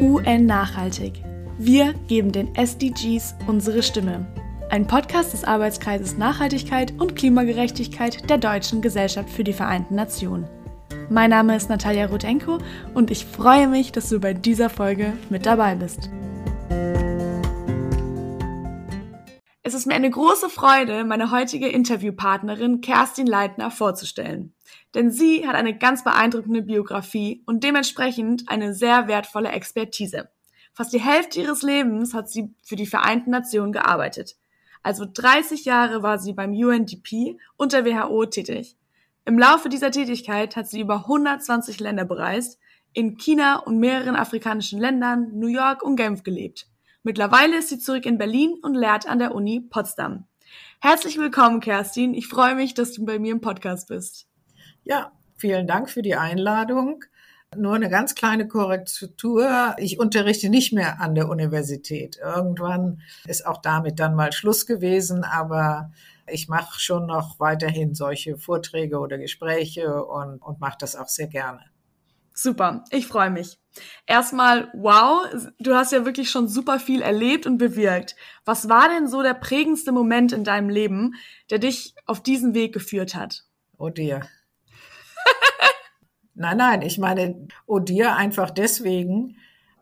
UN Nachhaltig. Wir geben den SDGs unsere Stimme. Ein Podcast des Arbeitskreises Nachhaltigkeit und Klimagerechtigkeit der Deutschen Gesellschaft für die Vereinten Nationen. Mein Name ist Natalia Rutenko und ich freue mich, dass du bei dieser Folge mit dabei bist. Es ist mir eine große Freude, meine heutige Interviewpartnerin Kerstin Leitner vorzustellen. Denn sie hat eine ganz beeindruckende Biografie und dementsprechend eine sehr wertvolle Expertise. Fast die Hälfte ihres Lebens hat sie für die Vereinten Nationen gearbeitet. Also 30 Jahre war sie beim UNDP und der WHO tätig. Im Laufe dieser Tätigkeit hat sie über 120 Länder bereist, in China und mehreren afrikanischen Ländern, New York und Genf gelebt. Mittlerweile ist sie zurück in Berlin und lehrt an der Uni Potsdam. Herzlich willkommen, Kerstin. Ich freue mich, dass du bei mir im Podcast bist. Ja, vielen Dank für die Einladung. Nur eine ganz kleine Korrektur. Ich unterrichte nicht mehr an der Universität. Irgendwann ist auch damit dann mal Schluss gewesen, aber ich mache schon noch weiterhin solche Vorträge oder Gespräche und, und mache das auch sehr gerne. Super, ich freue mich. Erstmal, wow, du hast ja wirklich schon super viel erlebt und bewirkt. Was war denn so der prägendste Moment in deinem Leben, der dich auf diesen Weg geführt hat? Oh dir. Nein, nein, ich meine, oh dir einfach deswegen,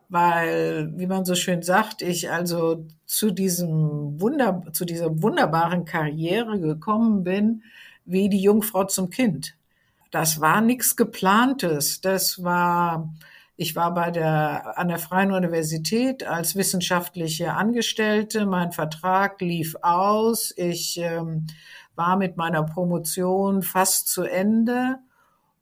weil, wie man so schön sagt, ich also zu diesem Wunder, zu dieser wunderbaren Karriere gekommen bin, wie die Jungfrau zum Kind. Das war nichts geplantes. Das war, ich war bei der, an der Freien Universität als wissenschaftliche Angestellte. Mein Vertrag lief aus. Ich ähm, war mit meiner Promotion fast zu Ende.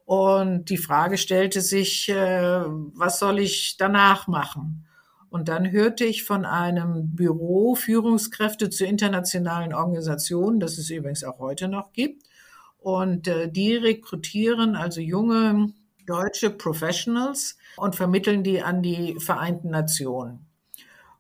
Und die Frage stellte sich, äh, was soll ich danach machen? Und dann hörte ich von einem Büro Führungskräfte zu internationalen Organisationen, das es übrigens auch heute noch gibt. Und äh, die rekrutieren also junge deutsche Professionals und vermitteln die an die Vereinten Nationen.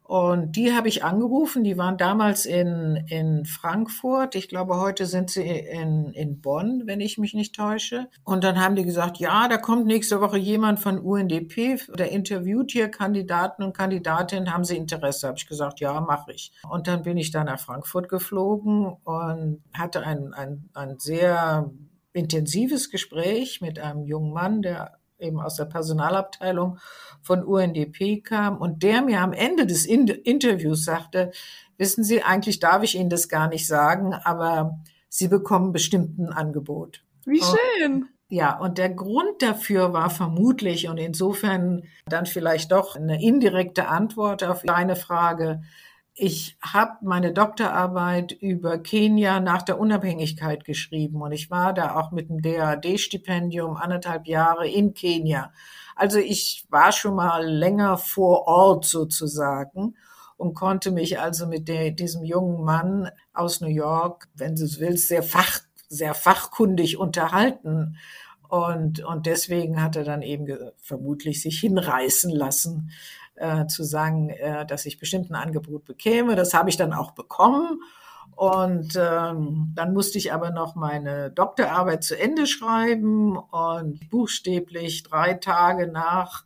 Und die habe ich angerufen, die waren damals in, in Frankfurt. Ich glaube, heute sind sie in, in Bonn, wenn ich mich nicht täusche. Und dann haben die gesagt, ja, da kommt nächste Woche jemand von UNDP, der interviewt hier Kandidaten und Kandidatinnen, haben sie Interesse? Habe ich gesagt, ja, mache ich. Und dann bin ich da nach Frankfurt geflogen und hatte ein, ein, ein sehr intensives Gespräch mit einem jungen Mann, der eben aus der Personalabteilung von UNDP kam und der mir am Ende des Interviews sagte, wissen Sie, eigentlich darf ich Ihnen das gar nicht sagen, aber Sie bekommen bestimmt ein Angebot. Wie schön. Und, ja, und der Grund dafür war vermutlich und insofern dann vielleicht doch eine indirekte Antwort auf deine Frage, ich habe meine Doktorarbeit über Kenia nach der Unabhängigkeit geschrieben und ich war da auch mit dem DAD-Stipendium anderthalb Jahre in Kenia. Also ich war schon mal länger vor Ort sozusagen und konnte mich also mit der, diesem jungen Mann aus New York, wenn du es willst, sehr fach, sehr fachkundig unterhalten. Und, und deswegen hat er dann eben vermutlich sich hinreißen lassen, äh, zu sagen, äh, dass ich bestimmt ein Angebot bekäme. Das habe ich dann auch bekommen. Und ähm, dann musste ich aber noch meine Doktorarbeit zu Ende schreiben und buchstäblich drei Tage nach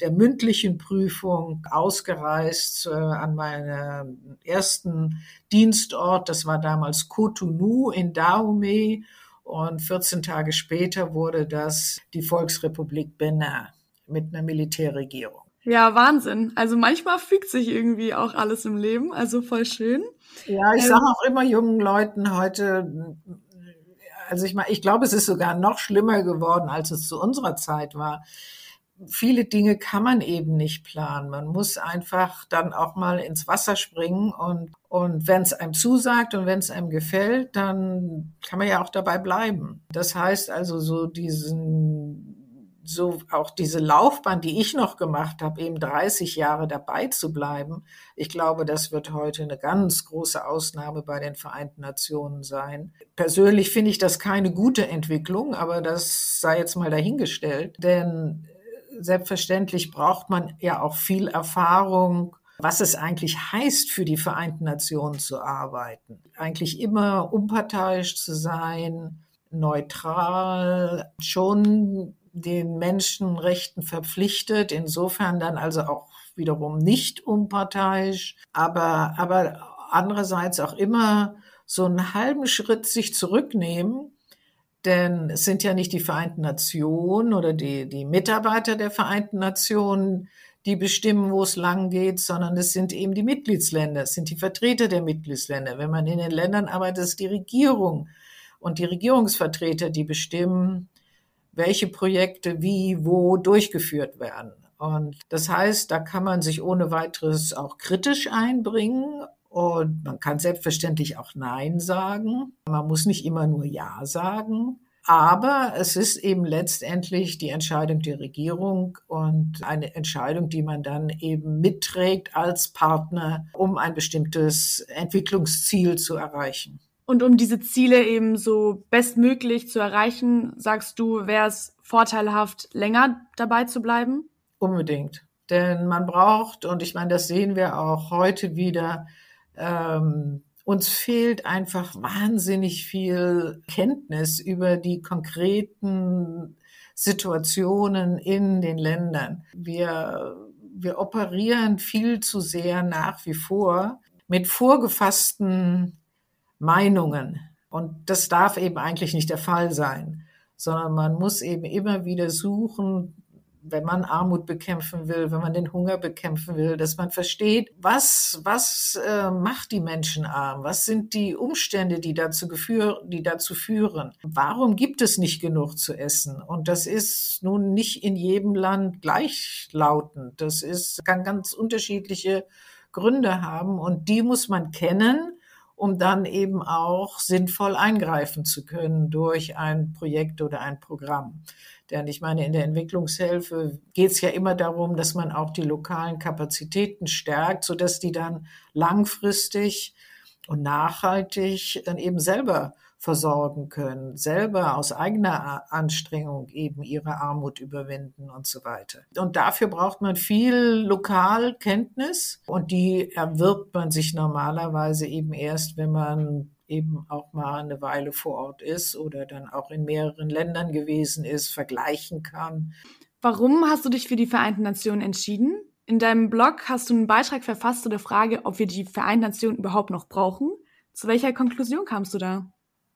der mündlichen Prüfung ausgereist äh, an meinen ersten Dienstort. Das war damals Cotonou in Dahomey. Und 14 Tage später wurde das die Volksrepublik Benin mit einer Militärregierung. Ja, Wahnsinn. Also manchmal fügt sich irgendwie auch alles im Leben, also voll schön. Ja, ich ähm, sage auch immer jungen Leuten heute, also ich meine, ich glaube, es ist sogar noch schlimmer geworden, als es zu unserer Zeit war. Viele Dinge kann man eben nicht planen. Man muss einfach dann auch mal ins Wasser springen und, und wenn es einem zusagt und wenn es einem gefällt, dann kann man ja auch dabei bleiben. Das heißt also so diesen so auch diese Laufbahn, die ich noch gemacht habe, eben 30 Jahre dabei zu bleiben, ich glaube, das wird heute eine ganz große Ausnahme bei den Vereinten Nationen sein. Persönlich finde ich das keine gute Entwicklung, aber das sei jetzt mal dahingestellt, denn selbstverständlich braucht man ja auch viel Erfahrung, was es eigentlich heißt, für die Vereinten Nationen zu arbeiten. Eigentlich immer unparteiisch zu sein, neutral, schon den Menschenrechten verpflichtet, insofern dann also auch wiederum nicht unparteiisch, aber, aber andererseits auch immer so einen halben Schritt sich zurücknehmen, denn es sind ja nicht die Vereinten Nationen oder die, die Mitarbeiter der Vereinten Nationen, die bestimmen, wo es lang geht, sondern es sind eben die Mitgliedsländer, es sind die Vertreter der Mitgliedsländer. Wenn man in den Ländern arbeitet, ist die Regierung und die Regierungsvertreter, die bestimmen, welche Projekte wie, wo durchgeführt werden. Und das heißt, da kann man sich ohne weiteres auch kritisch einbringen und man kann selbstverständlich auch Nein sagen. Man muss nicht immer nur Ja sagen. Aber es ist eben letztendlich die Entscheidung der Regierung und eine Entscheidung, die man dann eben mitträgt als Partner, um ein bestimmtes Entwicklungsziel zu erreichen. Und um diese Ziele eben so bestmöglich zu erreichen, sagst du, wäre es vorteilhaft, länger dabei zu bleiben? Unbedingt. Denn man braucht, und ich meine, das sehen wir auch heute wieder, ähm, uns fehlt einfach wahnsinnig viel Kenntnis über die konkreten Situationen in den Ländern. Wir, wir operieren viel zu sehr nach wie vor mit vorgefassten Meinungen. Und das darf eben eigentlich nicht der Fall sein, sondern man muss eben immer wieder suchen, wenn man Armut bekämpfen will, wenn man den Hunger bekämpfen will, dass man versteht, was, was äh, macht die Menschen arm? Was sind die Umstände, die dazu, geführ, die dazu führen? Warum gibt es nicht genug zu essen? Und das ist nun nicht in jedem Land gleichlautend. Das ist, kann ganz unterschiedliche Gründe haben und die muss man kennen um dann eben auch sinnvoll eingreifen zu können durch ein Projekt oder ein Programm. Denn ich meine, in der Entwicklungshilfe geht es ja immer darum, dass man auch die lokalen Kapazitäten stärkt, sodass die dann langfristig und nachhaltig dann eben selber versorgen können, selber aus eigener Anstrengung eben ihre Armut überwinden und so weiter. Und dafür braucht man viel Lokalkenntnis und die erwirbt man sich normalerweise eben erst, wenn man eben auch mal eine Weile vor Ort ist oder dann auch in mehreren Ländern gewesen ist, vergleichen kann. Warum hast du dich für die Vereinten Nationen entschieden? In deinem Blog hast du einen Beitrag verfasst zu der Frage, ob wir die Vereinten Nationen überhaupt noch brauchen. Zu welcher Konklusion kamst du da?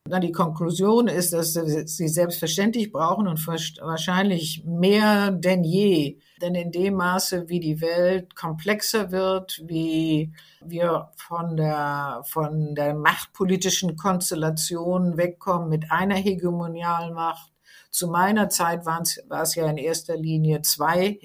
Na, die Konklusion ist, dass sie selbstverständlich brauchen und wahrscheinlich mehr denn je. Denn in dem Maße, wie die Welt komplexer wird, wie wir von der, von der machtpolitischen Konstellation wegkommen mit einer hegemonialen Macht. Zu meiner Zeit war es ja in erster Linie zwei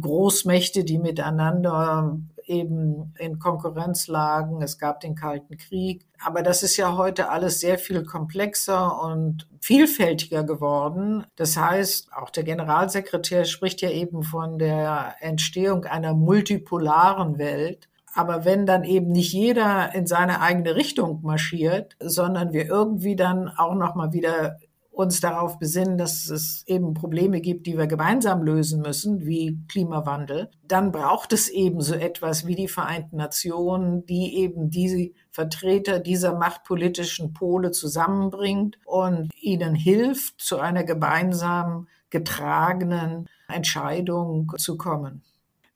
Großmächte, die miteinander eben in Konkurrenz lagen. Es gab den Kalten Krieg. Aber das ist ja heute alles sehr viel komplexer und vielfältiger geworden. Das heißt, auch der Generalsekretär spricht ja eben von der Entstehung einer multipolaren Welt. Aber wenn dann eben nicht jeder in seine eigene Richtung marschiert, sondern wir irgendwie dann auch noch mal wieder uns darauf besinnen, dass es eben Probleme gibt, die wir gemeinsam lösen müssen, wie Klimawandel, dann braucht es eben so etwas wie die Vereinten Nationen, die eben diese Vertreter dieser machtpolitischen Pole zusammenbringt und ihnen hilft, zu einer gemeinsam getragenen Entscheidung zu kommen.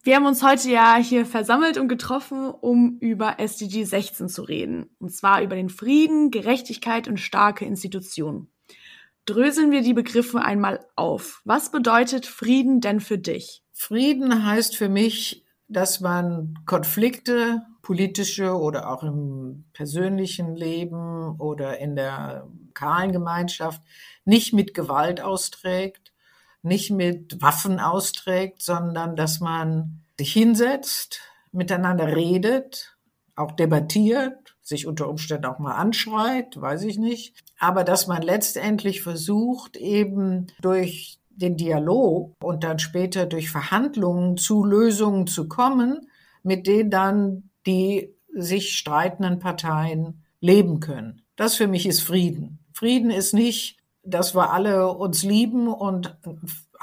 Wir haben uns heute ja hier versammelt und getroffen, um über SDG 16 zu reden. Und zwar über den Frieden, Gerechtigkeit und starke Institutionen. Dröseln wir die Begriffe einmal auf. Was bedeutet Frieden denn für dich? Frieden heißt für mich, dass man Konflikte, politische oder auch im persönlichen Leben oder in der lokalen Gemeinschaft nicht mit Gewalt austrägt, nicht mit Waffen austrägt, sondern dass man sich hinsetzt, miteinander redet, auch debattiert, sich unter Umständen auch mal anschreit, weiß ich nicht. Aber dass man letztendlich versucht, eben durch den Dialog und dann später durch Verhandlungen zu Lösungen zu kommen, mit denen dann die sich streitenden Parteien leben können. Das für mich ist Frieden. Frieden ist nicht, dass wir alle uns lieben und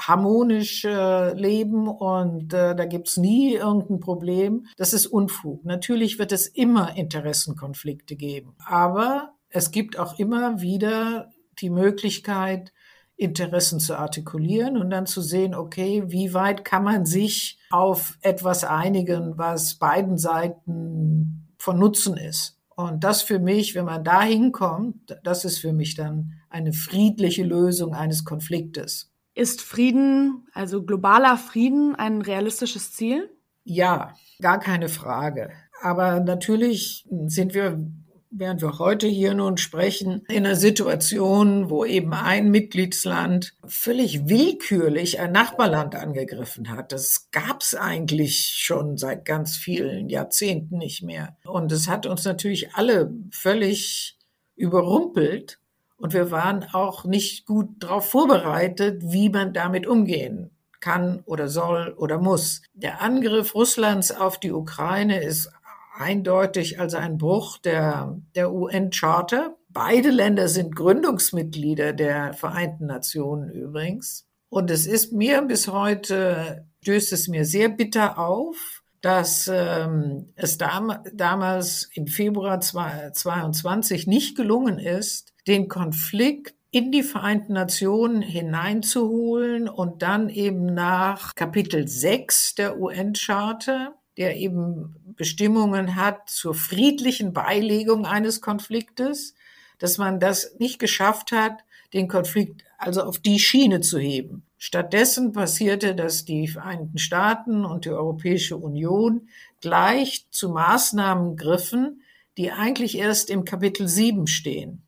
harmonisch äh, leben und äh, da gibt's nie irgendein Problem. Das ist Unfug. Natürlich wird es immer Interessenkonflikte geben, aber es gibt auch immer wieder die Möglichkeit, Interessen zu artikulieren und dann zu sehen, okay, wie weit kann man sich auf etwas einigen, was beiden Seiten von Nutzen ist. Und das für mich, wenn man da hinkommt, das ist für mich dann eine friedliche Lösung eines Konfliktes. Ist Frieden, also globaler Frieden, ein realistisches Ziel? Ja, gar keine Frage. Aber natürlich sind wir während wir heute hier nun sprechen, in einer Situation, wo eben ein Mitgliedsland völlig willkürlich ein Nachbarland angegriffen hat. Das gab's eigentlich schon seit ganz vielen Jahrzehnten nicht mehr. Und es hat uns natürlich alle völlig überrumpelt. Und wir waren auch nicht gut darauf vorbereitet, wie man damit umgehen kann oder soll oder muss. Der Angriff Russlands auf die Ukraine ist eindeutig also ein Bruch der, der UN-Charta. Beide Länder sind Gründungsmitglieder der Vereinten Nationen übrigens. Und es ist mir bis heute, stößt es mir sehr bitter auf, dass ähm, es dam damals im Februar 2022 nicht gelungen ist, den Konflikt in die Vereinten Nationen hineinzuholen und dann eben nach Kapitel 6 der UN-Charta der eben Bestimmungen hat zur friedlichen Beilegung eines Konfliktes, dass man das nicht geschafft hat, den Konflikt also auf die Schiene zu heben. Stattdessen passierte, dass die Vereinigten Staaten und die Europäische Union gleich zu Maßnahmen griffen, die eigentlich erst im Kapitel 7 stehen.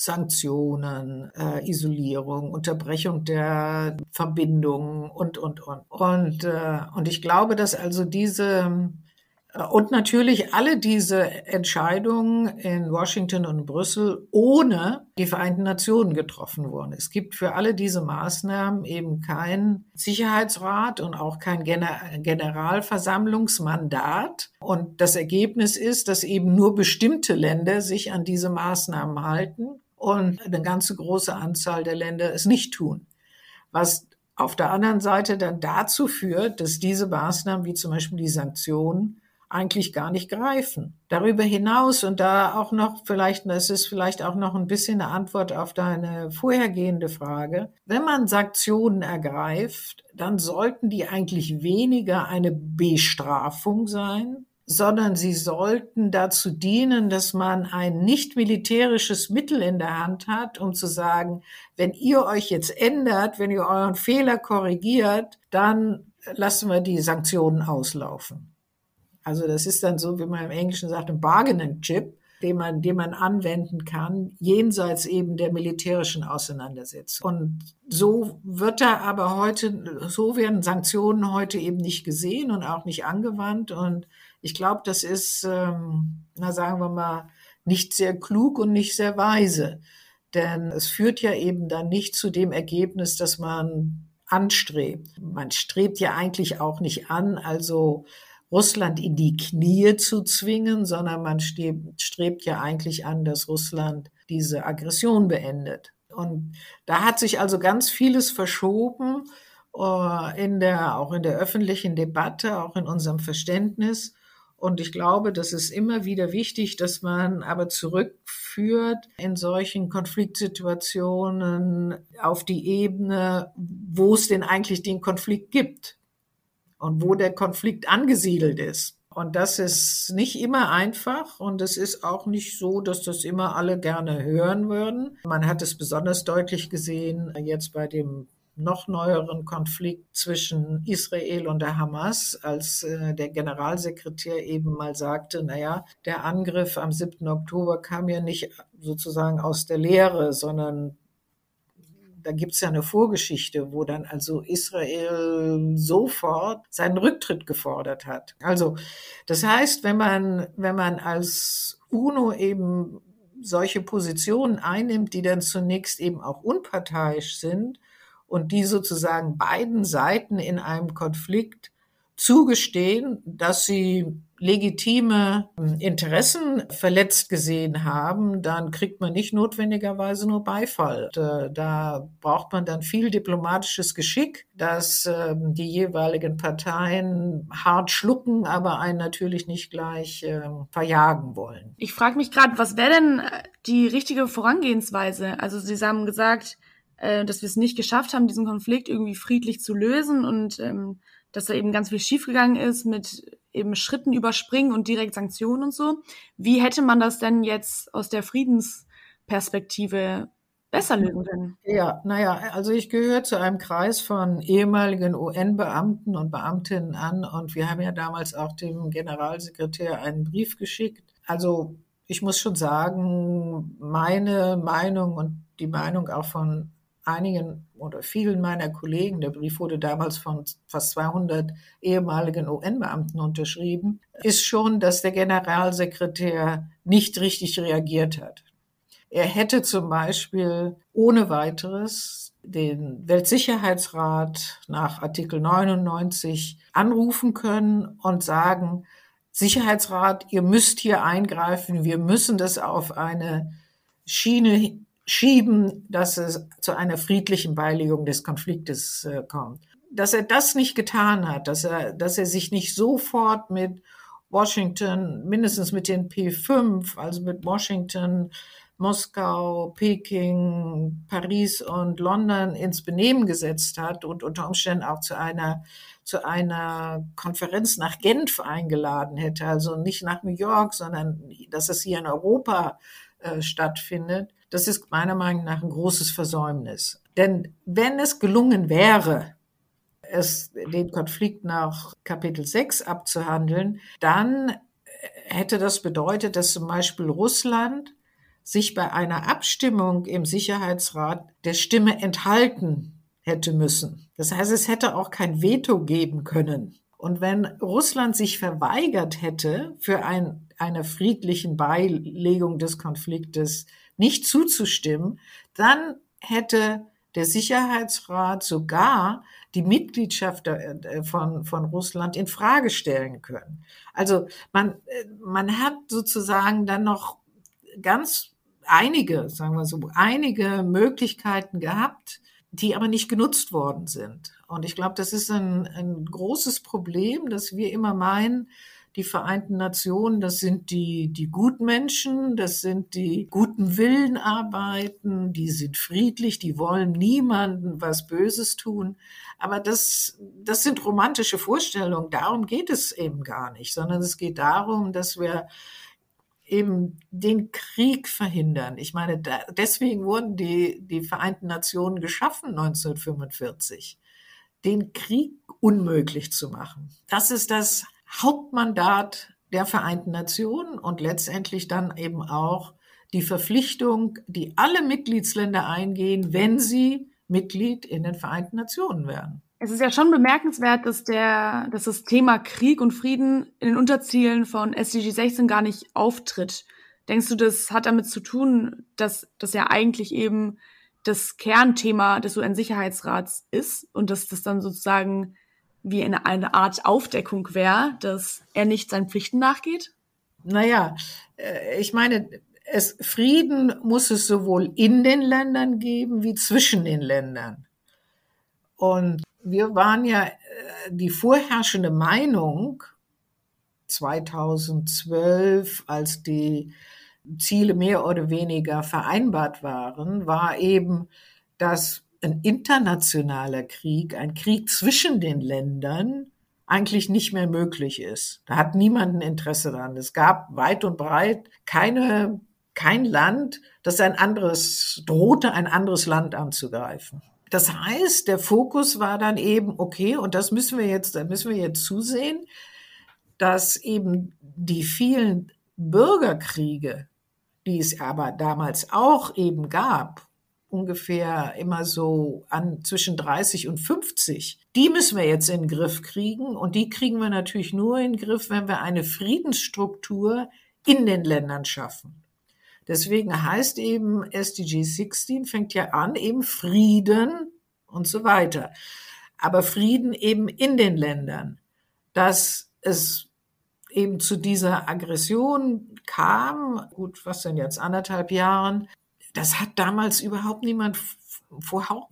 Sanktionen, äh, Isolierung, Unterbrechung der Verbindungen und, und, und. Und, äh, und ich glaube, dass also diese äh, und natürlich alle diese Entscheidungen in Washington und Brüssel ohne die Vereinten Nationen getroffen wurden. Es gibt für alle diese Maßnahmen eben kein Sicherheitsrat und auch kein Generalversammlungsmandat. Und das Ergebnis ist, dass eben nur bestimmte Länder sich an diese Maßnahmen halten und eine ganze große Anzahl der Länder es nicht tun. Was auf der anderen Seite dann dazu führt, dass diese Maßnahmen, wie zum Beispiel die Sanktionen, eigentlich gar nicht greifen. Darüber hinaus und da auch noch vielleicht, das ist vielleicht auch noch ein bisschen eine Antwort auf deine vorhergehende Frage. Wenn man Sanktionen ergreift, dann sollten die eigentlich weniger eine Bestrafung sein, sondern sie sollten dazu dienen, dass man ein nicht militärisches Mittel in der Hand hat, um zu sagen, wenn ihr euch jetzt ändert, wenn ihr euren Fehler korrigiert, dann lassen wir die Sanktionen auslaufen. Also das ist dann so, wie man im Englischen sagt, ein Bargaining Chip, den man, den man anwenden kann, jenseits eben der militärischen Auseinandersetzung. Und so wird da aber heute, so werden Sanktionen heute eben nicht gesehen und auch nicht angewandt. Und ich glaube, das ist, ähm, na sagen wir mal, nicht sehr klug und nicht sehr weise. Denn es führt ja eben dann nicht zu dem Ergebnis, das man anstrebt. Man strebt ja eigentlich auch nicht an, also Russland in die Knie zu zwingen, sondern man strebt ja eigentlich an, dass Russland diese Aggression beendet. Und da hat sich also ganz vieles verschoben, äh, in der, auch in der öffentlichen Debatte, auch in unserem Verständnis. Und ich glaube, das ist immer wieder wichtig, dass man aber zurückführt in solchen Konfliktsituationen auf die Ebene, wo es denn eigentlich den Konflikt gibt und wo der Konflikt angesiedelt ist. Und das ist nicht immer einfach und es ist auch nicht so, dass das immer alle gerne hören würden. Man hat es besonders deutlich gesehen jetzt bei dem noch neueren Konflikt zwischen Israel und der Hamas, als äh, der Generalsekretär eben mal sagte, naja, der Angriff am 7. Oktober kam ja nicht sozusagen aus der Leere, sondern da gibt es ja eine Vorgeschichte, wo dann also Israel sofort seinen Rücktritt gefordert hat. Also das heißt, wenn man, wenn man als UNO eben solche Positionen einnimmt, die dann zunächst eben auch unparteiisch sind, und die sozusagen beiden Seiten in einem Konflikt zugestehen, dass sie legitime Interessen verletzt gesehen haben, dann kriegt man nicht notwendigerweise nur Beifall. Da braucht man dann viel diplomatisches Geschick, dass ähm, die jeweiligen Parteien hart schlucken, aber einen natürlich nicht gleich ähm, verjagen wollen. Ich frage mich gerade, was wäre denn äh, die richtige Vorangehensweise? Also Sie haben gesagt, äh, dass wir es nicht geschafft haben, diesen Konflikt irgendwie friedlich zu lösen und ähm, dass da eben ganz viel schiefgegangen ist mit eben Schritten überspringen und direkt Sanktionen und so. Wie hätte man das denn jetzt aus der Friedensperspektive besser lösen können? Ja, naja, also ich gehöre zu einem Kreis von ehemaligen UN-Beamten und Beamtinnen an und wir haben ja damals auch dem Generalsekretär einen Brief geschickt. Also ich muss schon sagen, meine Meinung und die Meinung auch von einigen oder vielen meiner Kollegen, der Brief wurde damals von fast 200 ehemaligen UN-Beamten unterschrieben, ist schon, dass der Generalsekretär nicht richtig reagiert hat. Er hätte zum Beispiel ohne weiteres den Weltsicherheitsrat nach Artikel 99 anrufen können und sagen, Sicherheitsrat, ihr müsst hier eingreifen, wir müssen das auf eine Schiene schieben, dass es zu einer friedlichen Beilegung des Konfliktes äh, kommt. Dass er das nicht getan hat, dass er, dass er sich nicht sofort mit Washington, mindestens mit den P5, also mit Washington, Moskau, Peking, Paris und London ins Benehmen gesetzt hat und unter Umständen auch zu einer, zu einer Konferenz nach Genf eingeladen hätte, also nicht nach New York, sondern dass es hier in Europa äh, stattfindet, das ist meiner Meinung nach ein großes Versäumnis. Denn wenn es gelungen wäre, es, den Konflikt nach Kapitel 6 abzuhandeln, dann hätte das bedeutet, dass zum Beispiel Russland sich bei einer Abstimmung im Sicherheitsrat der Stimme enthalten hätte müssen. Das heißt, es hätte auch kein Veto geben können. Und wenn Russland sich verweigert hätte, für ein, eine friedlichen Beilegung des Konfliktes nicht zuzustimmen, dann hätte der Sicherheitsrat sogar die Mitgliedschaft äh, von, von Russland in Frage stellen können. Also man, äh, man hat sozusagen dann noch ganz einige, sagen wir so, einige Möglichkeiten gehabt, die aber nicht genutzt worden sind. Und ich glaube, das ist ein, ein großes Problem, dass wir immer meinen, die Vereinten Nationen, das sind die, die Gutmenschen, das sind die guten Willen arbeiten, die sind friedlich, die wollen niemanden was Böses tun. Aber das, das sind romantische Vorstellungen. Darum geht es eben gar nicht, sondern es geht darum, dass wir eben den Krieg verhindern. Ich meine, da, deswegen wurden die, die Vereinten Nationen geschaffen 1945, den Krieg unmöglich zu machen. Das ist das Hauptmandat der Vereinten Nationen und letztendlich dann eben auch die Verpflichtung, die alle Mitgliedsländer eingehen, wenn sie Mitglied in den Vereinten Nationen werden. Es ist ja schon bemerkenswert, dass der, dass das Thema Krieg und Frieden in den Unterzielen von SDG 16 gar nicht auftritt. Denkst du, das hat damit zu tun, dass das ja eigentlich eben das Kernthema des UN-Sicherheitsrats ist und dass das dann sozusagen wie eine, eine Art Aufdeckung wäre, dass er nicht seinen Pflichten nachgeht? Naja, äh, ich meine, es, Frieden muss es sowohl in den Ländern geben wie zwischen den Ländern. Und wir waren ja äh, die vorherrschende Meinung 2012, als die Ziele mehr oder weniger vereinbart waren, war eben, dass ein internationaler Krieg, ein Krieg zwischen den Ländern eigentlich nicht mehr möglich ist. Da hat niemand ein Interesse daran. Es gab weit und breit keine, kein Land, das ein anderes, drohte ein anderes Land anzugreifen. Das heißt, der Fokus war dann eben, okay, und das müssen wir jetzt, da müssen wir jetzt zusehen, dass eben die vielen Bürgerkriege, die es aber damals auch eben gab, ungefähr immer so an zwischen 30 und 50. Die müssen wir jetzt in den Griff kriegen und die kriegen wir natürlich nur in den Griff, wenn wir eine Friedensstruktur in den Ländern schaffen. Deswegen heißt eben SDG 16 fängt ja an, eben Frieden und so weiter. Aber Frieden eben in den Ländern, dass es eben zu dieser Aggression kam, gut, was denn jetzt, anderthalb Jahren, das hat damals überhaupt niemand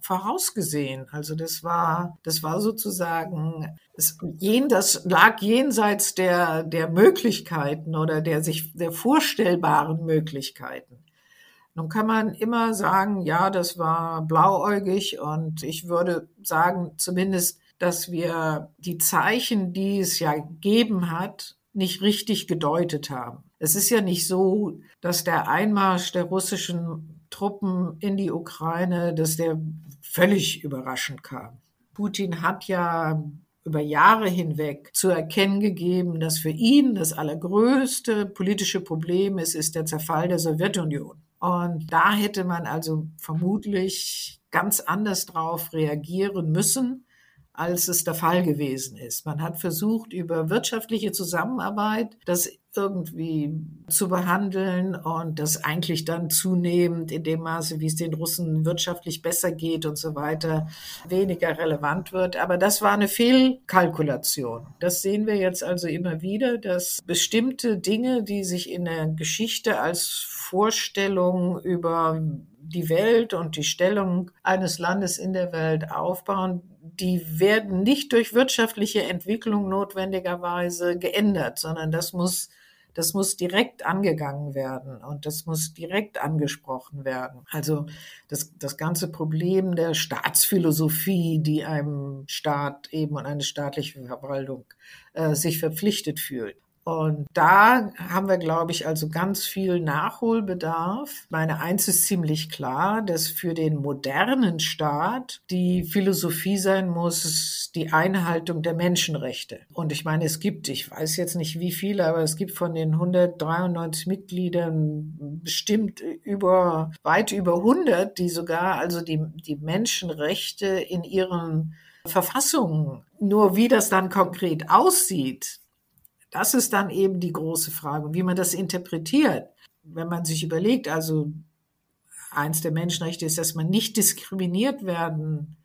vorausgesehen. Also das war, das war sozusagen, es, das lag jenseits der, der Möglichkeiten oder der sich, der vorstellbaren Möglichkeiten. Nun kann man immer sagen, ja, das war blauäugig und ich würde sagen, zumindest, dass wir die Zeichen, die es ja gegeben hat, nicht richtig gedeutet haben. Es ist ja nicht so, dass der Einmarsch der russischen Truppen in die Ukraine, dass der völlig überraschend kam. Putin hat ja über Jahre hinweg zu erkennen gegeben, dass für ihn das allergrößte politische Problem ist, ist der Zerfall der Sowjetunion. Und da hätte man also vermutlich ganz anders drauf reagieren müssen als es der Fall gewesen ist. Man hat versucht, über wirtschaftliche Zusammenarbeit das irgendwie zu behandeln und das eigentlich dann zunehmend in dem Maße, wie es den Russen wirtschaftlich besser geht und so weiter, weniger relevant wird. Aber das war eine Fehlkalkulation. Das sehen wir jetzt also immer wieder, dass bestimmte Dinge, die sich in der Geschichte als Vorstellung über die Welt und die Stellung eines Landes in der Welt aufbauen, die werden nicht durch wirtschaftliche Entwicklung notwendigerweise geändert, sondern das muss das muss direkt angegangen werden und das muss direkt angesprochen werden. Also das, das ganze Problem der Staatsphilosophie, die einem Staat eben und eine staatliche Verwaltung äh, sich verpflichtet fühlt. Und da haben wir, glaube ich, also ganz viel Nachholbedarf. Meine eins ist ziemlich klar, dass für den modernen Staat die Philosophie sein muss, die Einhaltung der Menschenrechte. Und ich meine, es gibt, ich weiß jetzt nicht wie viele, aber es gibt von den 193 Mitgliedern bestimmt über, weit über 100, die sogar also die, die Menschenrechte in ihren Verfassungen, nur wie das dann konkret aussieht, das ist dann eben die große Frage, wie man das interpretiert. Wenn man sich überlegt, also eins der Menschenrechte ist, dass man nicht diskriminiert werden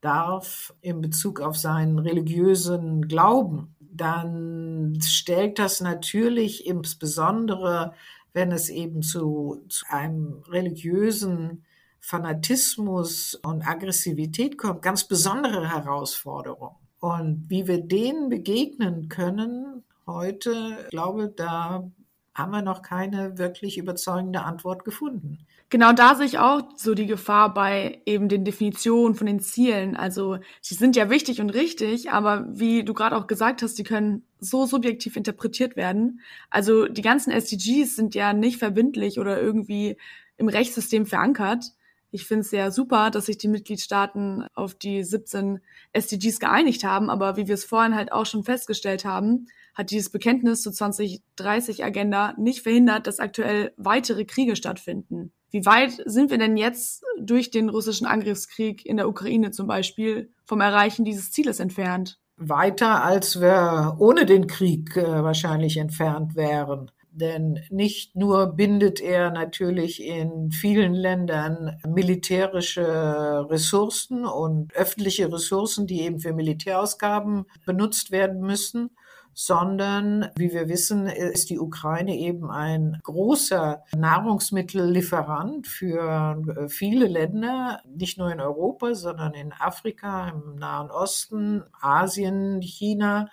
darf in Bezug auf seinen religiösen Glauben, dann stellt das natürlich insbesondere, wenn es eben zu, zu einem religiösen Fanatismus und Aggressivität kommt, ganz besondere Herausforderungen. Und wie wir denen begegnen können, heute, glaube, da haben wir noch keine wirklich überzeugende Antwort gefunden. Genau da sehe ich auch so die Gefahr bei eben den Definitionen von den Zielen. Also sie sind ja wichtig und richtig, aber wie du gerade auch gesagt hast, die können so subjektiv interpretiert werden. Also die ganzen SDGs sind ja nicht verbindlich oder irgendwie im Rechtssystem verankert. Ich finde es sehr super, dass sich die Mitgliedstaaten auf die 17 SDGs geeinigt haben, aber wie wir es vorhin halt auch schon festgestellt haben, hat dieses Bekenntnis zur 2030-Agenda nicht verhindert, dass aktuell weitere Kriege stattfinden. Wie weit sind wir denn jetzt durch den russischen Angriffskrieg in der Ukraine zum Beispiel vom Erreichen dieses Zieles entfernt? Weiter, als wir ohne den Krieg äh, wahrscheinlich entfernt wären. Denn nicht nur bindet er natürlich in vielen Ländern militärische Ressourcen und öffentliche Ressourcen, die eben für Militärausgaben benutzt werden müssen, sondern wie wir wissen, ist die Ukraine eben ein großer Nahrungsmittellieferant für viele Länder, nicht nur in Europa, sondern in Afrika, im Nahen Osten, Asien, China.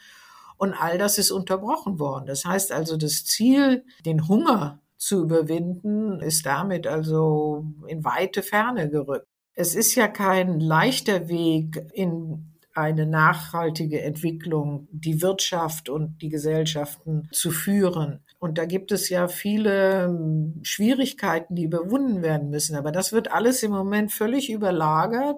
Und all das ist unterbrochen worden. Das heißt also, das Ziel, den Hunger zu überwinden, ist damit also in weite Ferne gerückt. Es ist ja kein leichter Weg, in eine nachhaltige Entwicklung, die Wirtschaft und die Gesellschaften zu führen. Und da gibt es ja viele hm, Schwierigkeiten, die überwunden werden müssen. Aber das wird alles im Moment völlig überlagert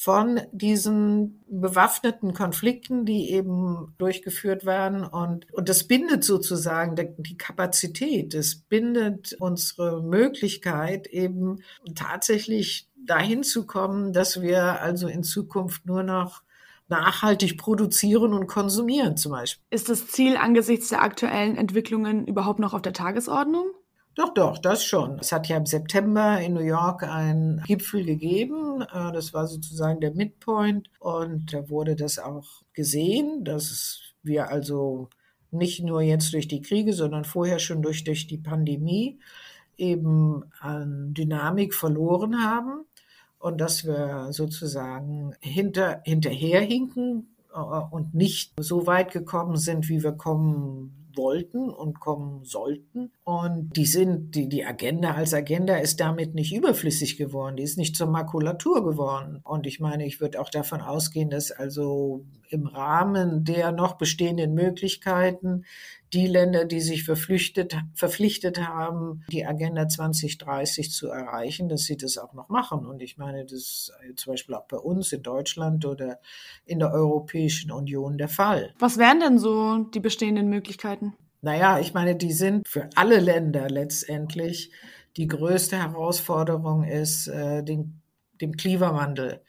von diesen bewaffneten Konflikten, die eben durchgeführt werden. Und, und das bindet sozusagen die Kapazität, es bindet unsere Möglichkeit, eben tatsächlich dahin zu kommen, dass wir also in Zukunft nur noch nachhaltig produzieren und konsumieren zum Beispiel. Ist das Ziel angesichts der aktuellen Entwicklungen überhaupt noch auf der Tagesordnung? Doch, doch, das schon. Es hat ja im September in New York einen Gipfel gegeben. Äh, das war sozusagen der Midpoint. Und da wurde das auch gesehen, dass wir also nicht nur jetzt durch die Kriege, sondern vorher schon durch, durch die Pandemie eben an Dynamik verloren haben und dass wir sozusagen hinter, hinterherhinken äh, und nicht so weit gekommen sind, wie wir kommen wollten und kommen sollten. Und die sind, die, die Agenda als Agenda ist damit nicht überflüssig geworden. Die ist nicht zur Makulatur geworden. Und ich meine, ich würde auch davon ausgehen, dass also im Rahmen der noch bestehenden Möglichkeiten die Länder, die sich verpflichtet, verpflichtet haben, die Agenda 2030 zu erreichen, dass sie das auch noch machen. Und ich meine, das ist zum Beispiel auch bei uns in Deutschland oder in der Europäischen Union der Fall. Was wären denn so die bestehenden Möglichkeiten? Naja, ich meine, die sind für alle Länder letztendlich die größte Herausforderung ist, äh, den, dem Klimawandel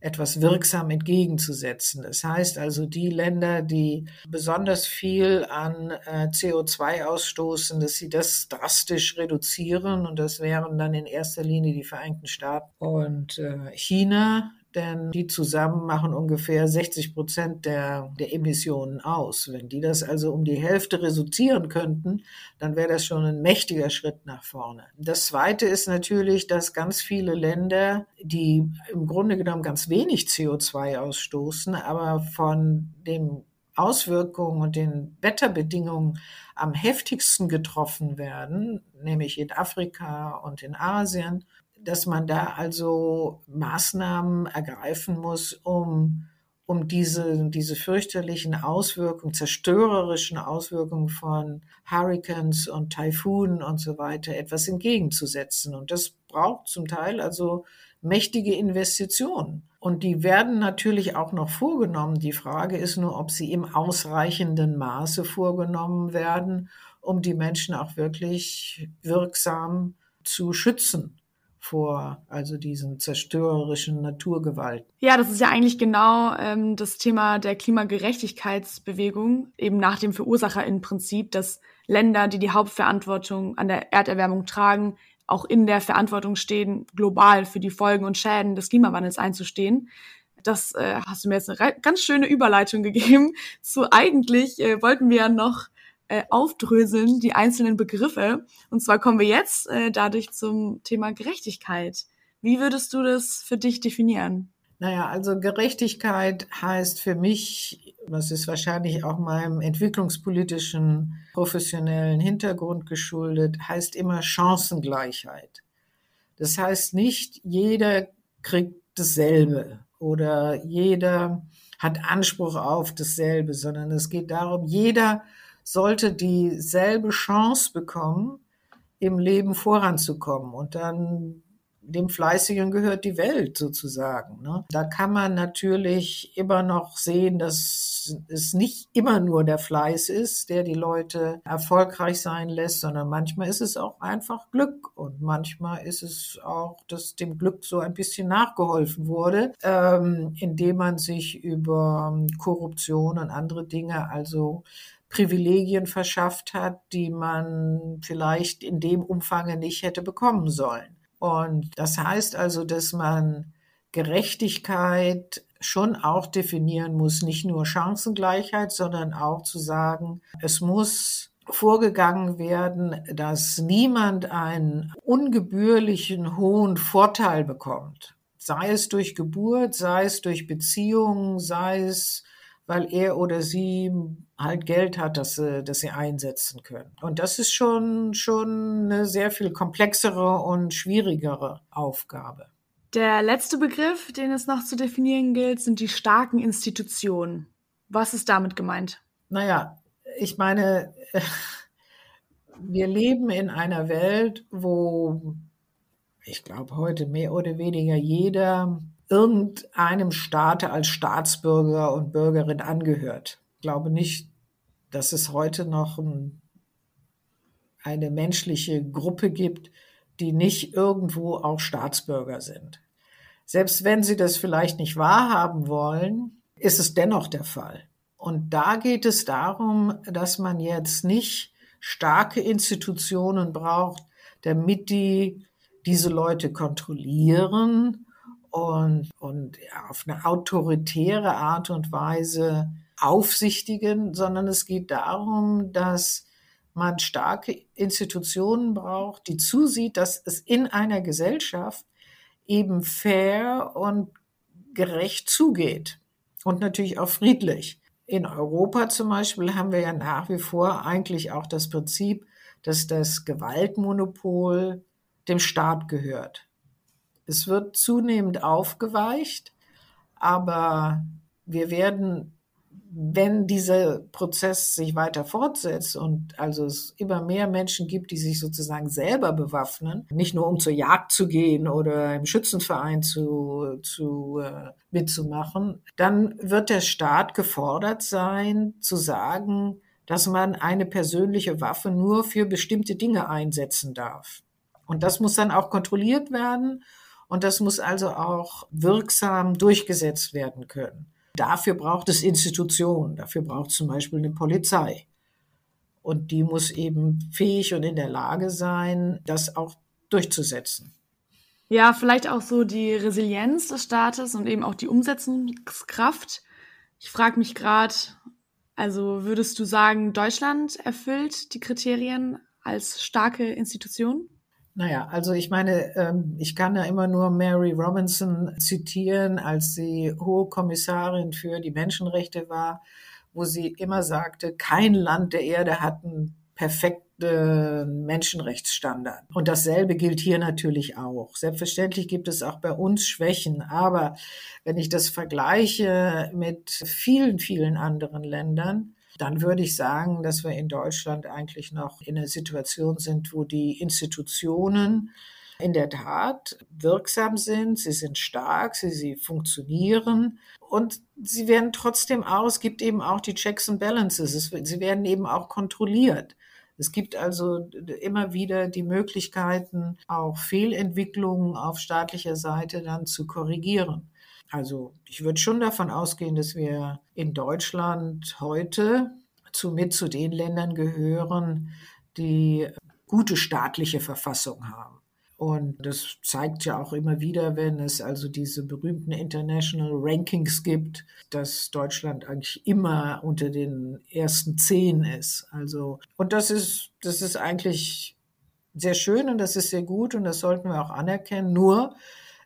etwas wirksam entgegenzusetzen. Das heißt also, die Länder, die besonders viel an äh, CO2 ausstoßen, dass sie das drastisch reduzieren. Und das wären dann in erster Linie die Vereinigten Staaten und äh, China, denn die zusammen machen ungefähr 60 Prozent der, der Emissionen aus. Wenn die das also um die Hälfte reduzieren könnten, dann wäre das schon ein mächtiger Schritt nach vorne. Das Zweite ist natürlich, dass ganz viele Länder, die im Grunde genommen ganz wenig CO2 ausstoßen, aber von den Auswirkungen und den Wetterbedingungen am heftigsten getroffen werden, nämlich in Afrika und in Asien, dass man da also Maßnahmen ergreifen muss, um, um diese, diese fürchterlichen Auswirkungen, zerstörerischen Auswirkungen von Hurricanes und Taifunen und so weiter etwas entgegenzusetzen. Und das braucht zum Teil also mächtige Investitionen. Und die werden natürlich auch noch vorgenommen. Die Frage ist nur, ob sie im ausreichenden Maße vorgenommen werden, um die Menschen auch wirklich wirksam zu schützen vor also diesen zerstörerischen Naturgewalten. Ja, das ist ja eigentlich genau ähm, das Thema der Klimagerechtigkeitsbewegung, eben nach dem Verursacherinnenprinzip, dass Länder, die die Hauptverantwortung an der Erderwärmung tragen, auch in der Verantwortung stehen, global für die Folgen und Schäden des Klimawandels einzustehen. Das äh, hast du mir jetzt eine ganz schöne Überleitung gegeben zu eigentlich äh, wollten wir ja noch äh, aufdröseln, die einzelnen Begriffe. Und zwar kommen wir jetzt äh, dadurch zum Thema Gerechtigkeit. Wie würdest du das für dich definieren? Naja, also Gerechtigkeit heißt für mich, was ist wahrscheinlich auch meinem entwicklungspolitischen professionellen Hintergrund geschuldet, heißt immer Chancengleichheit. Das heißt nicht, jeder kriegt dasselbe oder jeder hat Anspruch auf dasselbe, sondern es geht darum, jeder sollte dieselbe Chance bekommen, im Leben voranzukommen. Und dann dem Fleißigen gehört die Welt sozusagen. Ne? Da kann man natürlich immer noch sehen, dass es nicht immer nur der Fleiß ist, der die Leute erfolgreich sein lässt, sondern manchmal ist es auch einfach Glück und manchmal ist es auch, dass dem Glück so ein bisschen nachgeholfen wurde, ähm, indem man sich über Korruption und andere Dinge also Privilegien verschafft hat, die man vielleicht in dem Umfange nicht hätte bekommen sollen. Und das heißt also, dass man Gerechtigkeit schon auch definieren muss, nicht nur Chancengleichheit, sondern auch zu sagen, es muss vorgegangen werden, dass niemand einen ungebührlichen hohen Vorteil bekommt. Sei es durch Geburt, sei es durch Beziehungen, sei es weil er oder sie halt Geld hat, das sie, sie einsetzen können. Und das ist schon, schon eine sehr viel komplexere und schwierigere Aufgabe. Der letzte Begriff, den es noch zu definieren gilt, sind die starken Institutionen. Was ist damit gemeint? Naja, ich meine, wir leben in einer Welt, wo ich glaube heute mehr oder weniger jeder irgendeinem Staate als Staatsbürger und Bürgerin angehört. Ich glaube nicht, dass es heute noch ein, eine menschliche Gruppe gibt, die nicht irgendwo auch Staatsbürger sind. Selbst wenn sie das vielleicht nicht wahrhaben wollen, ist es dennoch der Fall. Und da geht es darum, dass man jetzt nicht starke Institutionen braucht, damit die diese Leute kontrollieren und, und auf eine autoritäre Art und Weise aufsichtigen, sondern es geht darum, dass man starke Institutionen braucht, die zusieht, dass es in einer Gesellschaft eben fair und gerecht zugeht und natürlich auch friedlich. In Europa zum Beispiel haben wir ja nach wie vor eigentlich auch das Prinzip, dass das Gewaltmonopol dem Staat gehört. Es wird zunehmend aufgeweicht, aber wir werden wenn dieser Prozess sich weiter fortsetzt und also es immer mehr Menschen gibt, die sich sozusagen selber bewaffnen, nicht nur um zur Jagd zu gehen oder im Schützenverein zu, zu äh, mitzumachen, dann wird der Staat gefordert sein, zu sagen, dass man eine persönliche Waffe nur für bestimmte Dinge einsetzen darf. Und das muss dann auch kontrolliert werden und das muss also auch wirksam durchgesetzt werden können. Dafür braucht es Institutionen, dafür braucht es zum Beispiel eine Polizei. Und die muss eben fähig und in der Lage sein, das auch durchzusetzen. Ja, vielleicht auch so die Resilienz des Staates und eben auch die Umsetzungskraft. Ich frage mich gerade, also würdest du sagen, Deutschland erfüllt die Kriterien als starke Institution? Naja, also ich meine, ähm, ich kann ja immer nur Mary Robinson zitieren, als sie hohe Kommissarin für die Menschenrechte war, wo sie immer sagte, kein Land der Erde hat einen perfekten Menschenrechtsstandard. Und dasselbe gilt hier natürlich auch. Selbstverständlich gibt es auch bei uns Schwächen, aber wenn ich das vergleiche mit vielen, vielen anderen Ländern, dann würde ich sagen, dass wir in Deutschland eigentlich noch in einer Situation sind, wo die Institutionen in der Tat wirksam sind, sie sind stark, sie, sie funktionieren und sie werden trotzdem auch, es gibt eben auch die Checks and Balances, es, sie werden eben auch kontrolliert. Es gibt also immer wieder die Möglichkeiten, auch Fehlentwicklungen auf staatlicher Seite dann zu korrigieren. Also ich würde schon davon ausgehen, dass wir in Deutschland heute zu, mit zu den Ländern gehören, die gute staatliche Verfassung haben. Und das zeigt ja auch immer wieder, wenn es also diese berühmten International Rankings gibt, dass Deutschland eigentlich immer unter den ersten zehn ist. Also, und das ist, das ist eigentlich sehr schön und das ist sehr gut und das sollten wir auch anerkennen. Nur,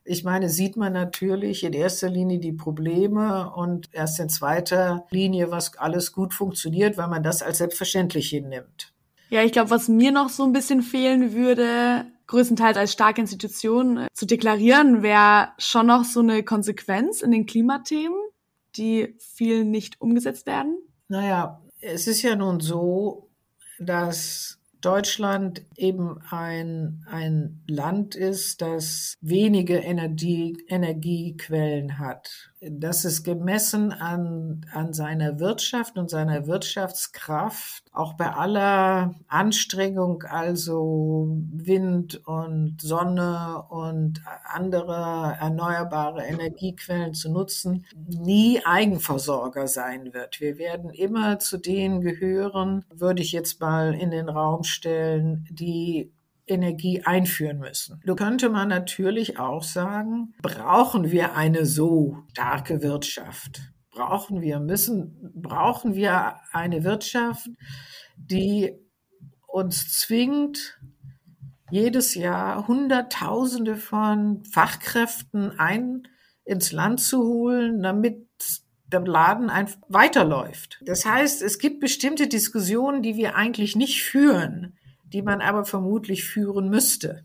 ich meine, sieht man natürlich in erster Linie die Probleme und erst in zweiter Linie, was alles gut funktioniert, weil man das als selbstverständlich hinnimmt. Ja, ich glaube, was mir noch so ein bisschen fehlen würde, größtenteils als starke Institution äh, zu deklarieren, wäre schon noch so eine Konsequenz in den Klimathemen, die viel nicht umgesetzt werden. Naja, es ist ja nun so, dass Deutschland eben ein, ein Land ist, das wenige Energie, Energiequellen hat. Das ist gemessen an, an seiner Wirtschaft und seiner Wirtschaftskraft, auch bei aller Anstrengung, also Wind und Sonne und andere erneuerbare Energiequellen zu nutzen, nie Eigenversorger sein wird. Wir werden immer zu denen gehören, würde ich jetzt mal in den Raum stellen, die Energie einführen müssen. Da könnte man natürlich auch sagen, brauchen wir eine so starke Wirtschaft? Brauchen wir, müssen, brauchen wir eine Wirtschaft, die uns zwingt, jedes Jahr Hunderttausende von Fachkräften ein ins Land zu holen, damit der Laden weiterläuft. Das heißt, es gibt bestimmte Diskussionen, die wir eigentlich nicht führen, die man aber vermutlich führen müsste.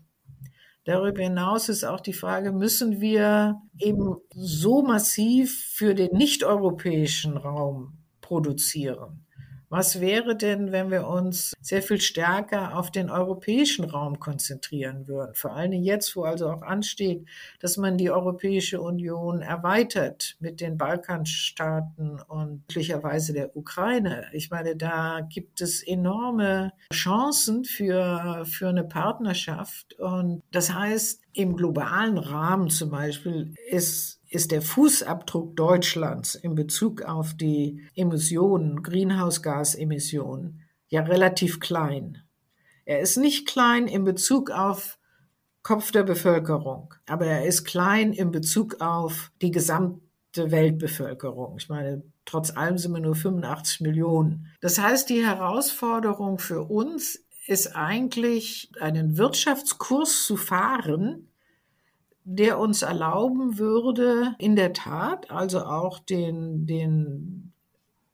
Darüber hinaus ist auch die Frage, müssen wir eben so massiv für den nicht-europäischen Raum produzieren? Was wäre denn, wenn wir uns sehr viel stärker auf den europäischen Raum konzentrieren würden? Vor allem jetzt, wo also auch ansteht, dass man die Europäische Union erweitert mit den Balkanstaaten und möglicherweise der Ukraine. Ich meine, da gibt es enorme Chancen für, für eine Partnerschaft. Und das heißt, im globalen Rahmen zum Beispiel ist ist der Fußabdruck Deutschlands in Bezug auf die Emissionen, Greenhouse-Gas-Emissionen, ja relativ klein. Er ist nicht klein in Bezug auf Kopf der Bevölkerung, aber er ist klein in Bezug auf die gesamte Weltbevölkerung. Ich meine, trotz allem sind wir nur 85 Millionen. Das heißt, die Herausforderung für uns ist eigentlich, einen Wirtschaftskurs zu fahren, der uns erlauben würde, in der Tat, also auch den, den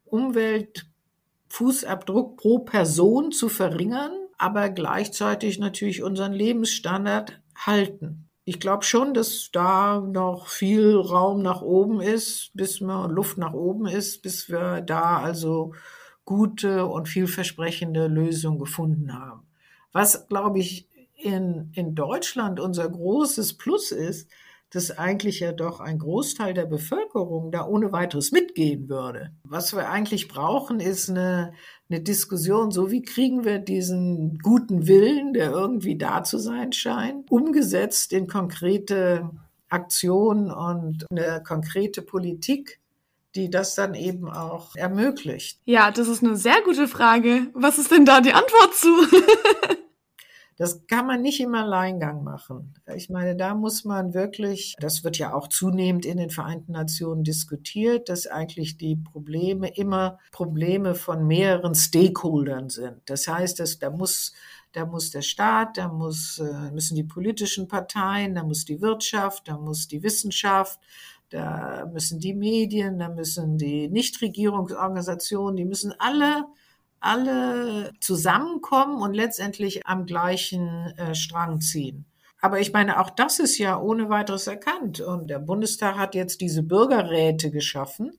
Umweltfußabdruck pro Person zu verringern, aber gleichzeitig natürlich unseren Lebensstandard halten. Ich glaube schon, dass da noch viel Raum nach oben ist, bis wir Luft nach oben ist, bis wir da also gute und vielversprechende Lösungen gefunden haben. Was, glaube ich, in, in Deutschland unser großes Plus ist, dass eigentlich ja doch ein Großteil der Bevölkerung da ohne weiteres mitgehen würde. Was wir eigentlich brauchen, ist eine, eine Diskussion, so wie kriegen wir diesen guten Willen, der irgendwie da zu sein scheint, umgesetzt in konkrete Aktionen und eine konkrete Politik, die das dann eben auch ermöglicht. Ja, das ist eine sehr gute Frage. Was ist denn da die Antwort zu? Das kann man nicht im Alleingang machen. Ich meine, da muss man wirklich, das wird ja auch zunehmend in den Vereinten Nationen diskutiert, dass eigentlich die Probleme immer Probleme von mehreren Stakeholdern sind. Das heißt, dass da muss da muss der Staat, da muss, äh, müssen die politischen Parteien, da muss die Wirtschaft, da muss die Wissenschaft, da müssen die Medien, da müssen die Nichtregierungsorganisationen, die müssen alle alle zusammenkommen und letztendlich am gleichen äh, Strang ziehen. Aber ich meine, auch das ist ja ohne weiteres erkannt. Und der Bundestag hat jetzt diese Bürgerräte geschaffen.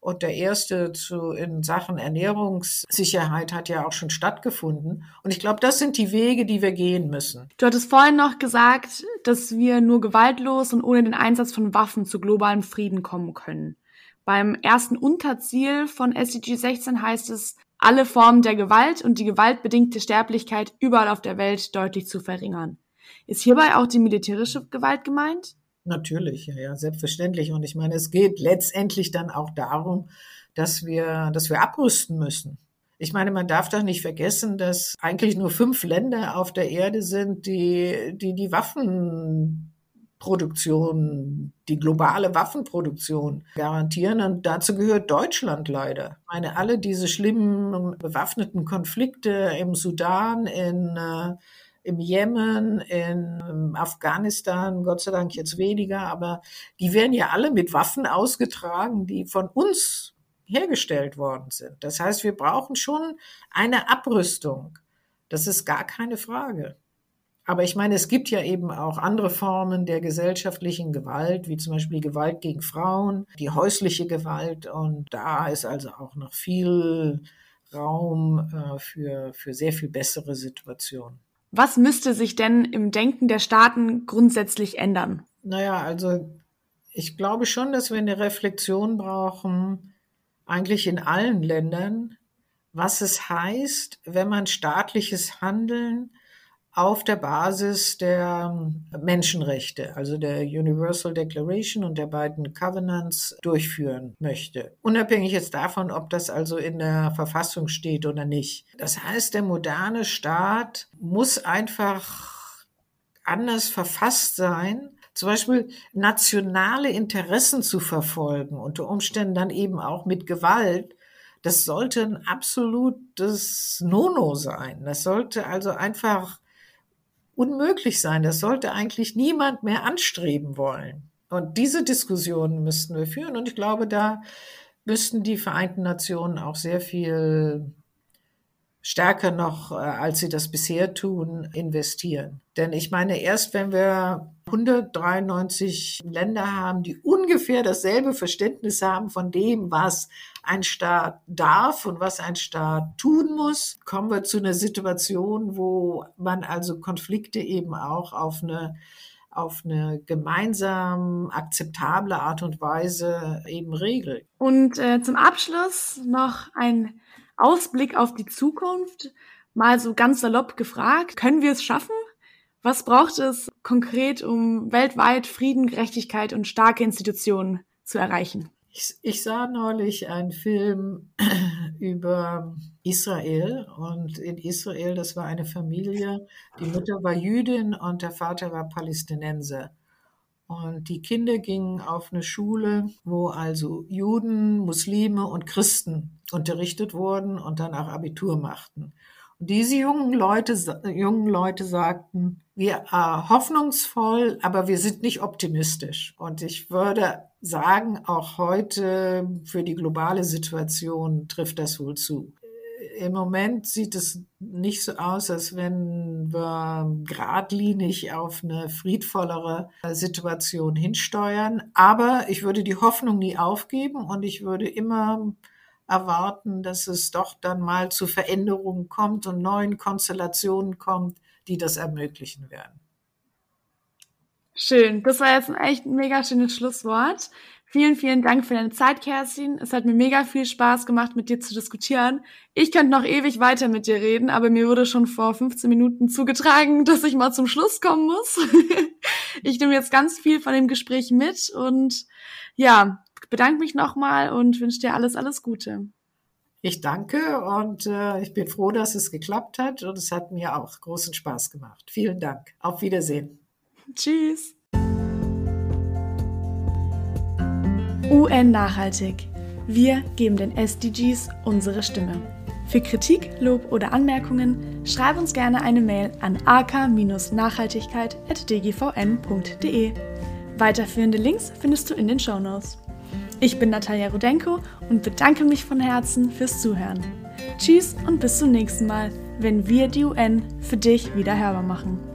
Und der erste zu, in Sachen Ernährungssicherheit hat ja auch schon stattgefunden. Und ich glaube, das sind die Wege, die wir gehen müssen. Du hattest vorhin noch gesagt, dass wir nur gewaltlos und ohne den Einsatz von Waffen zu globalem Frieden kommen können. Beim ersten Unterziel von SDG 16 heißt es, alle Formen der Gewalt und die gewaltbedingte Sterblichkeit überall auf der Welt deutlich zu verringern. Ist hierbei auch die militärische Gewalt gemeint? Natürlich, ja, ja, selbstverständlich. Und ich meine, es geht letztendlich dann auch darum, dass wir, dass wir abrüsten müssen. Ich meine, man darf doch nicht vergessen, dass eigentlich nur fünf Länder auf der Erde sind, die die, die Waffen Produktion, die globale Waffenproduktion garantieren. Und dazu gehört Deutschland leider. Ich meine, alle diese schlimmen bewaffneten Konflikte im Sudan, in, äh, im Jemen, in Afghanistan, Gott sei Dank jetzt weniger, aber die werden ja alle mit Waffen ausgetragen, die von uns hergestellt worden sind. Das heißt, wir brauchen schon eine Abrüstung. Das ist gar keine Frage. Aber ich meine, es gibt ja eben auch andere Formen der gesellschaftlichen Gewalt, wie zum Beispiel die Gewalt gegen Frauen, die häusliche Gewalt. Und da ist also auch noch viel Raum äh, für, für sehr viel bessere Situationen. Was müsste sich denn im Denken der Staaten grundsätzlich ändern? Naja, also ich glaube schon, dass wir eine Reflexion brauchen, eigentlich in allen Ländern, was es heißt, wenn man staatliches Handeln auf der Basis der Menschenrechte, also der Universal Declaration und der beiden Covenants durchführen möchte. Unabhängig jetzt davon, ob das also in der Verfassung steht oder nicht. Das heißt, der moderne Staat muss einfach anders verfasst sein, zum Beispiel nationale Interessen zu verfolgen, unter Umständen dann eben auch mit Gewalt, das sollte ein absolutes Nono sein. Das sollte also einfach unmöglich sein. Das sollte eigentlich niemand mehr anstreben wollen. Und diese Diskussionen müssten wir führen. Und ich glaube, da müssten die Vereinten Nationen auch sehr viel stärker noch, äh, als sie das bisher tun, investieren. Denn ich meine, erst wenn wir 193 Länder haben, die ungefähr dasselbe Verständnis haben von dem, was ein Staat darf und was ein Staat tun muss, kommen wir zu einer Situation, wo man also Konflikte eben auch auf eine auf eine gemeinsam akzeptable Art und Weise eben regelt. Und äh, zum Abschluss noch ein Ausblick auf die Zukunft, mal so ganz salopp gefragt, können wir es schaffen? Was braucht es konkret, um weltweit Frieden, Gerechtigkeit und starke Institutionen zu erreichen? Ich, ich sah neulich einen Film über Israel und in Israel, das war eine Familie, die Mutter war Jüdin und der Vater war Palästinenser. Und die Kinder gingen auf eine Schule, wo also Juden, Muslime und Christen unterrichtet wurden und dann auch Abitur machten. Und diese jungen Leute, jungen Leute sagten, wir äh, hoffnungsvoll, aber wir sind nicht optimistisch. Und ich würde sagen, auch heute für die globale Situation trifft das wohl zu. im Moment sieht es nicht so aus, als wenn wir geradlinig auf eine friedvollere Situation hinsteuern. Aber ich würde die Hoffnung nie aufgeben und ich würde immer erwarten, dass es doch dann mal zu Veränderungen kommt und neuen Konstellationen kommt, die das ermöglichen werden. Schön. Das war jetzt ein echt mega schönes Schlusswort. Vielen, vielen Dank für deine Zeit, Kerstin. Es hat mir mega viel Spaß gemacht, mit dir zu diskutieren. Ich könnte noch ewig weiter mit dir reden, aber mir wurde schon vor 15 Minuten zugetragen, dass ich mal zum Schluss kommen muss. ich nehme jetzt ganz viel von dem Gespräch mit und ja, bedanke mich nochmal und wünsche dir alles, alles Gute. Ich danke und äh, ich bin froh, dass es geklappt hat und es hat mir auch großen Spaß gemacht. Vielen Dank. Auf Wiedersehen. Tschüss. UN Nachhaltig. Wir geben den SDGs unsere Stimme. Für Kritik, Lob oder Anmerkungen schreib uns gerne eine Mail an ak-nachhaltigkeit.dgvn.de. Weiterführende Links findest du in den Shownotes. Ich bin Natalia Rudenko und bedanke mich von Herzen fürs Zuhören. Tschüss und bis zum nächsten Mal, wenn wir die UN für dich wieder hörbar machen.